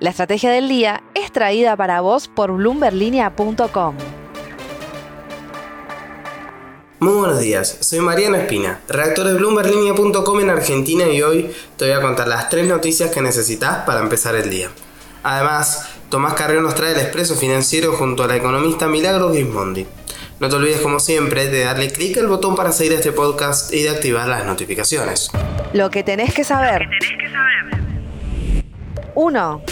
La estrategia del día es traída para vos por bloomberlinia.com. Muy buenos días, soy Mariano Espina, redactor de bloomberlinia.com en Argentina y hoy te voy a contar las tres noticias que necesitas para empezar el día. Además, Tomás Carrión nos trae el expreso financiero junto a la economista Milagros Gismondi. No te olvides, como siempre, de darle clic al botón para seguir este podcast y de activar las notificaciones. Lo que tenés que saber. 1.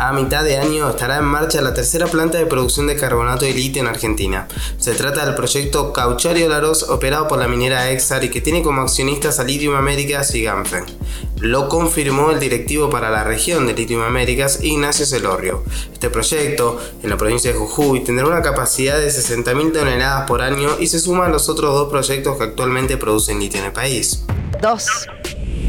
A mitad de año estará en marcha la tercera planta de producción de carbonato de litio en Argentina. Se trata del proyecto Cauchario Laros operado por la minera Exar y que tiene como accionistas a Lithium Américas y Ganfen. Lo confirmó el directivo para la región de Lithium Américas, Ignacio Celorrio. Este proyecto, en la provincia de Jujuy, tendrá una capacidad de 60.000 toneladas por año y se suma a los otros dos proyectos que actualmente producen litio en el país. 2.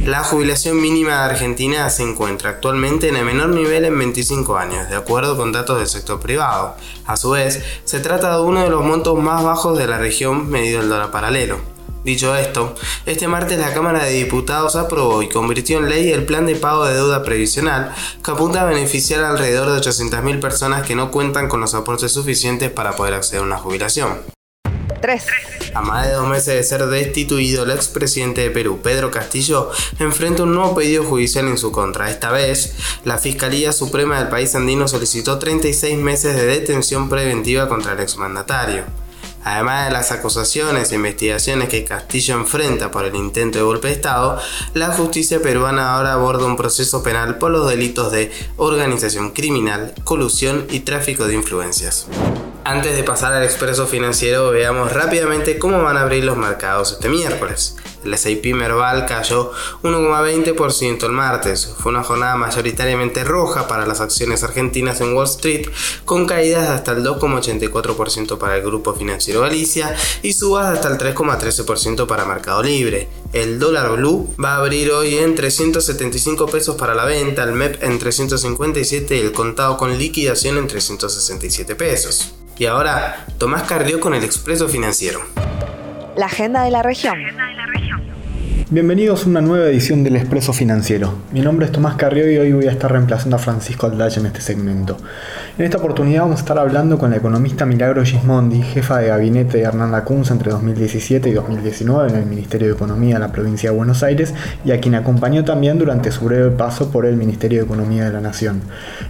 La jubilación mínima de Argentina se encuentra actualmente en el menor nivel en 25 años, de acuerdo con datos del sector privado. A su vez, se trata de uno de los montos más bajos de la región medido el dólar paralelo. Dicho esto, este martes la Cámara de Diputados aprobó y convirtió en ley el plan de pago de deuda previsional que apunta a beneficiar a alrededor de 800.000 personas que no cuentan con los aportes suficientes para poder acceder a una jubilación. 3. A más de dos meses de ser destituido, el expresidente de Perú, Pedro Castillo, enfrenta un nuevo pedido judicial en su contra. Esta vez, la Fiscalía Suprema del país andino solicitó 36 meses de detención preventiva contra el exmandatario. Además de las acusaciones e investigaciones que Castillo enfrenta por el intento de golpe de Estado, la justicia peruana ahora aborda un proceso penal por los delitos de organización criminal, colusión y tráfico de influencias. Antes de pasar al expreso financiero, veamos rápidamente cómo van a abrir los mercados este miércoles. El S&P Merval cayó 1,20% el martes. Fue una jornada mayoritariamente roja para las acciones argentinas en Wall Street, con caídas hasta el 2,84% para el grupo financiero Galicia y subas hasta el 3,13% para Mercado Libre. El dólar blue va a abrir hoy en 375 pesos para la venta, el MEP en 357 y el contado con liquidación en 367 pesos. Y ahora, Tomás Cardió con el Expreso Financiero. La agenda de la región. Bienvenidos a una nueva edición del Expreso Financiero. Mi nombre es Tomás Carrió y hoy voy a estar reemplazando a Francisco Aldache en este segmento. En esta oportunidad vamos a estar hablando con la economista Milagro Gismondi, jefa de gabinete de Hernán Lacunza entre 2017 y 2019 en el Ministerio de Economía de la provincia de Buenos Aires y a quien acompañó también durante su breve paso por el Ministerio de Economía de la Nación.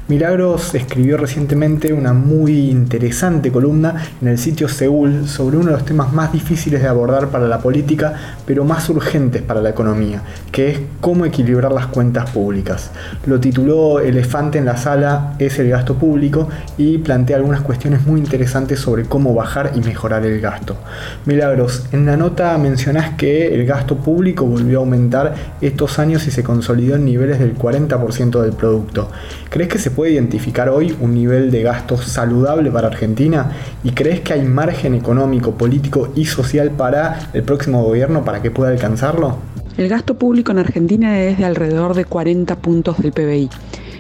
Milagros escribió recientemente una muy interesante columna en el sitio Seúl sobre uno de los temas más difíciles de abordar para la política, pero más urgentes para la economía, que es cómo equilibrar las cuentas públicas. Lo tituló Elefante en la sala es el gasto público y plantea algunas cuestiones muy interesantes sobre cómo bajar y mejorar el gasto. Milagros, en la nota mencionás que el gasto público volvió a aumentar estos años y se consolidó en niveles del 40% del producto. ¿Crees que se puede identificar hoy un nivel de gasto saludable para Argentina? ¿Y crees que hay margen económico, político y social para el próximo gobierno para que pueda alcanzarlo? El gasto público en Argentina es de alrededor de 40 puntos del PBI.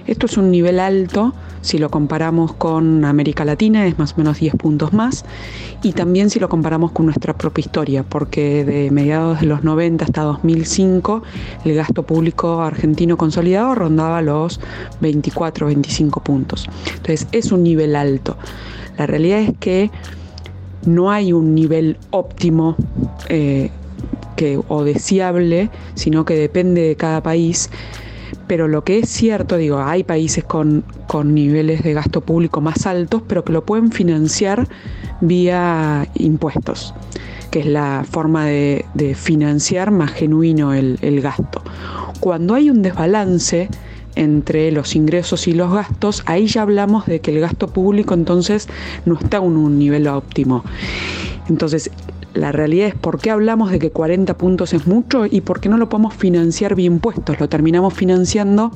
Esto es un nivel alto, si lo comparamos con América Latina es más o menos 10 puntos más, y también si lo comparamos con nuestra propia historia, porque de mediados de los 90 hasta 2005 el gasto público argentino consolidado rondaba los 24 25 puntos. Entonces es un nivel alto. La realidad es que no hay un nivel óptimo eh, o deseable, sino que depende de cada país. Pero lo que es cierto, digo, hay países con, niveles de gasto público más altos, pero que lo pueden financiar vía impuestos, que es la forma de, financiar más genuino el, el gasto. Cuando hay un desbalance, entre los ingresos y los gastos, ahí ya hablamos de que el gasto público entonces no está en un nivel óptimo. Entonces, la realidad es por qué hablamos de que 40 puntos es mucho y por qué no lo podemos financiar vía impuestos. Lo terminamos financiando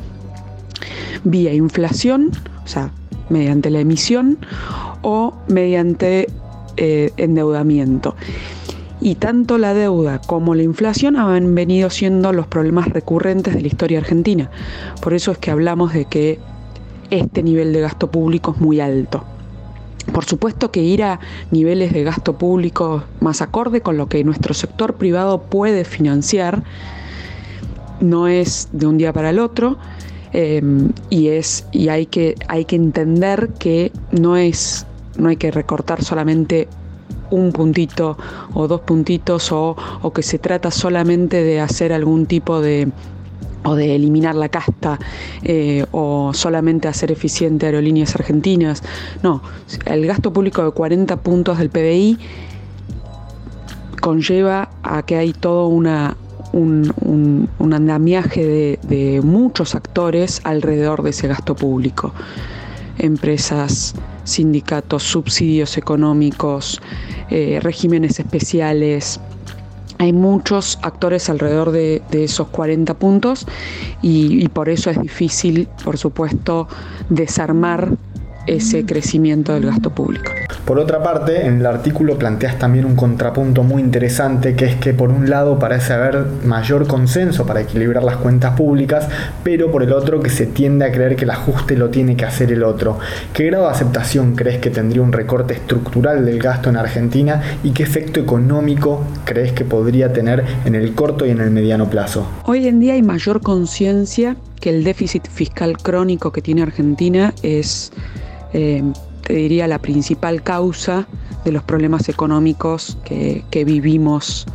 vía inflación, o sea, mediante la emisión o mediante eh, endeudamiento. Y tanto la deuda como la inflación han venido siendo los problemas recurrentes de la historia argentina. Por eso es que hablamos de que este nivel de gasto público es muy alto. Por supuesto que ir a niveles de gasto público más acorde con lo que nuestro sector privado puede financiar no es de un día para el otro. Em, y, es, y hay, que, hay que entender que no, es, no hay que recortar solamente un puntito o dos puntitos o, o que se trata solamente de hacer algún tipo de o de eliminar la casta eh, o solamente hacer eficiente aerolíneas argentinas. No, el gasto público de 40 puntos del PBI conlleva a que hay todo una, un, andamiaje de, muchos actores alrededor de ese gasto público. Empresas, sindicatos, subsidios económicos, eh, regímenes especiales. Hay muchos actores alrededor de, esos 40 puntos y por eso es difícil, por supuesto, desarmar ese crecimiento del gasto público. Por otra parte, en el artículo planteas también un contrapunto muy interesante, que es que por un lado parece haber mayor consenso para equilibrar las cuentas públicas, pero por el otro que se tiende a creer que el ajuste lo tiene que hacer el otro. ¿Qué grado de aceptación crees que tendría un recorte estructural del gasto en Argentina y qué efecto económico crees que podría tener en el corto y en el mediano plazo? Hoy en día hay mayor conciencia que el déficit fiscal crónico que tiene Argentina es... Eh, te diría, la principal causa de los problemas económicos que, vivimos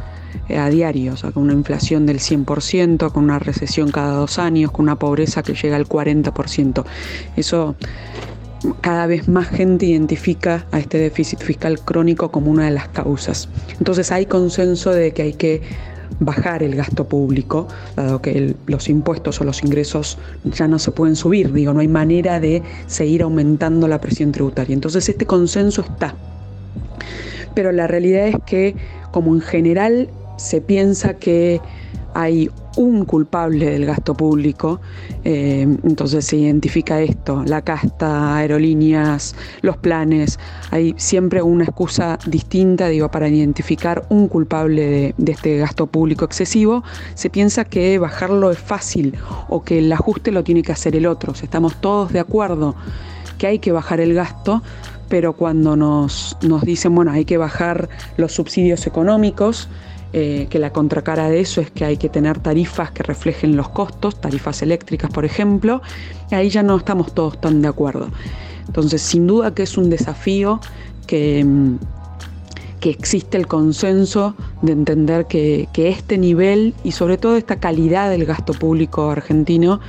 eh, a diario, o sea, con una inflación del 100%, con una recesión cada dos años, con una pobreza que llega al 40%. Eso cada vez más gente identifica a este déficit fiscal crónico como una de las causas. Entonces hay consenso de que hay que bajar el gasto público, dado que los impuestos o los ingresos ya no se pueden subir, digo, no hay manera de seguir aumentando la presión tributaria. Entonces este consenso está. Pero la realidad es que, como en general se piensa que hay un culpable del gasto público, eh, entonces se identifica esto, la casta, aerolíneas, los planes, hay siempre una excusa distinta, digo, para identificar un culpable de, este gasto público excesivo, se piensa que bajarlo es fácil o que el ajuste lo tiene que hacer el otro, estamos todos de acuerdo que hay que bajar el gasto, pero cuando nos, nos dicen, bueno, hay que bajar los subsidios económicos, eh, que la contracara de eso es que hay que tener tarifas que reflejen los costos, tarifas eléctricas por ejemplo, ahí ya no estamos todos tan de acuerdo. Entonces, sin duda que es un desafío que, mm, que existe el consenso de entender que, este nivel y sobre todo esta calidad del gasto público argentino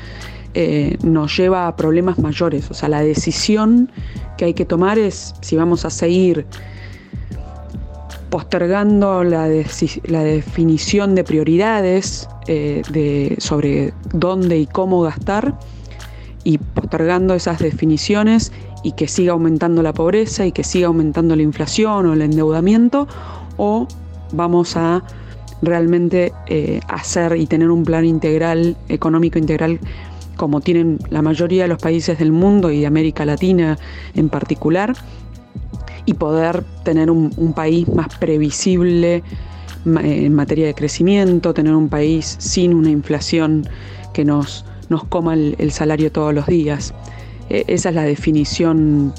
eh, nos lleva a problemas mayores. O sea, la decisión que hay que tomar es si vamos a seguir postergando la, definición de prioridades eh, sobre dónde y cómo gastar y postergando esas definiciones y que siga aumentando la pobreza y que siga aumentando la inflación o el endeudamiento o vamos a realmente eh, hacer y tener un plan integral, económico integral, como tienen la mayoría de los países del mundo y de América Latina en particular, y poder tener un, país más previsible en materia de crecimiento, tener un país sin una inflación que nos, nos coma el, salario todos los días. E, esa es la definición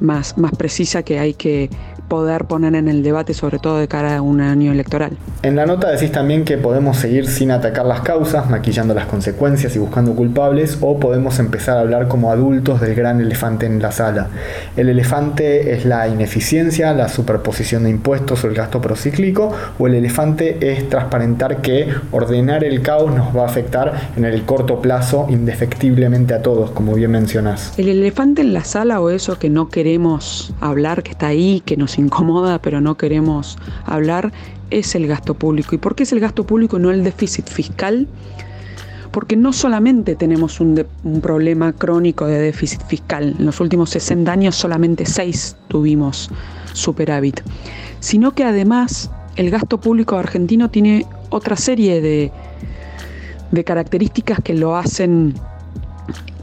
más, más precisa que hay que, poder poner en el debate, sobre todo de cara a un año electoral. En la nota decís también que podemos seguir sin atacar las causas, maquillando las consecuencias y buscando culpables, o podemos empezar a hablar como adultos del gran elefante en la sala. El elefante es la ineficiencia, la superposición de impuestos o el gasto procíclico, o el elefante es transparentar que ordenar el caos nos va a afectar en el corto plazo indefectiblemente a todos, como bien mencionás. El elefante en la sala o eso que no queremos hablar, que está ahí, que nos incomoda pero no queremos hablar es el gasto público. ¿Y por qué es el gasto público y no el déficit fiscal? Porque no solamente tenemos un, un, problema crónico de déficit fiscal, en los últimos 60 años solamente 6 tuvimos superávit, sino que además el gasto público argentino tiene otra serie de, de características que lo hacen,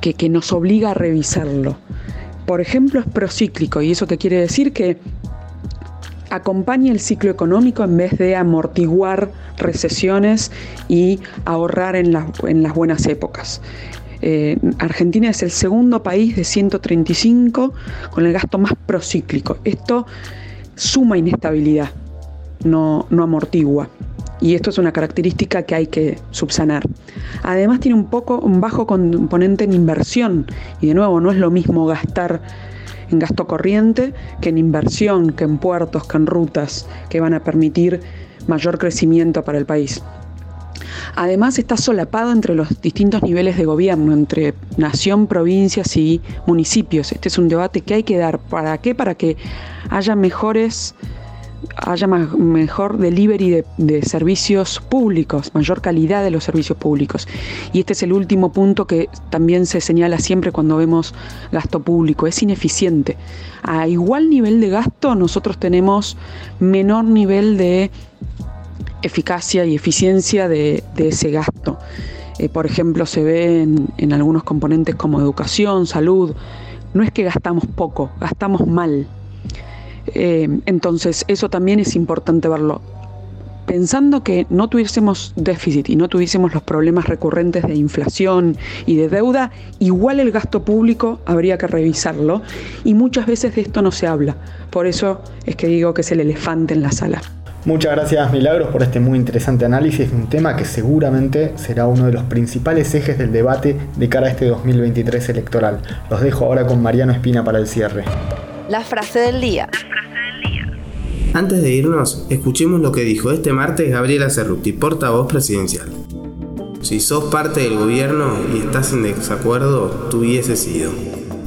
que, que nos obliga a revisarlo. Por ejemplo, es procíclico, y eso que quiere decir que acompañe el ciclo económico en vez de amortiguar recesiones y ahorrar en, las buenas épocas. Eh, Argentina es el segundo país de 135 con el gasto más procíclico. Esto suma inestabilidad, no, no amortigua. Y esto es una característica que hay que subsanar. Además tiene un poco un bajo componente en inversión y de nuevo no es lo mismo gastar en gasto corriente que en inversión, que en puertos, que en rutas que van a permitir mayor crecimiento para el país. Además está solapado entre los distintos niveles de gobierno, entre nación, provincias y municipios. Este es un debate que hay que dar. ¿Para qué? Para que haya mejores haya mejor delivery de, servicios públicos, mayor calidad de los servicios públicos. Y este es el último punto que también se señala siempre cuando vemos gasto público, es ineficiente. A igual nivel de gasto nosotros tenemos menor nivel de eficacia y eficiencia de, ese gasto. Eh, por ejemplo, se ve en, algunos componentes como educación, salud. No es que gastamos poco, gastamos mal. Eh, entonces, eso también es importante verlo. Pensando que no tuviésemos déficit y no tuviésemos los problemas recurrentes de inflación y de deuda, igual el gasto público habría que revisarlo y muchas veces de esto no se habla. Por eso es que digo que es el elefante en la sala. Muchas gracias Milagros por este muy interesante análisis de un tema que seguramente será uno de los principales ejes del debate de cara a este 2023 electoral. Los dejo ahora con Mariano Espina para el cierre. La frase del día. Antes de irnos, escuchemos lo que dijo este martes Gabriela Cerruti, portavoz presidencial. Si sos parte del gobierno y estás en desacuerdo, tuviese sido.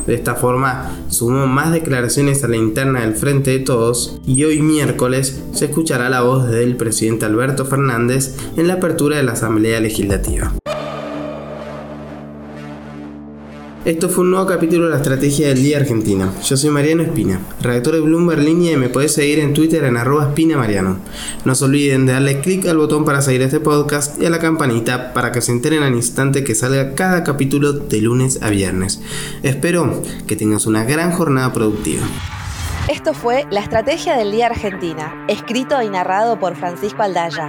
De esta forma, sumó más declaraciones a la interna del Frente de Todos y hoy miércoles se escuchará la voz del presidente Alberto Fernández en la apertura de la Asamblea Legislativa. Esto fue un nuevo capítulo de la Estrategia del Día Argentina. Yo soy Mariano Espina, redactor de Bloomberg Línea y me podés seguir en Twitter en arroba espinamariano. No se olviden de darle clic al botón para seguir este podcast y a la campanita para que se enteren al instante que salga cada capítulo de lunes a viernes. Espero que tengas una gran jornada productiva. Esto fue La Estrategia del Día Argentina, escrito y narrado por Francisco Aldaya.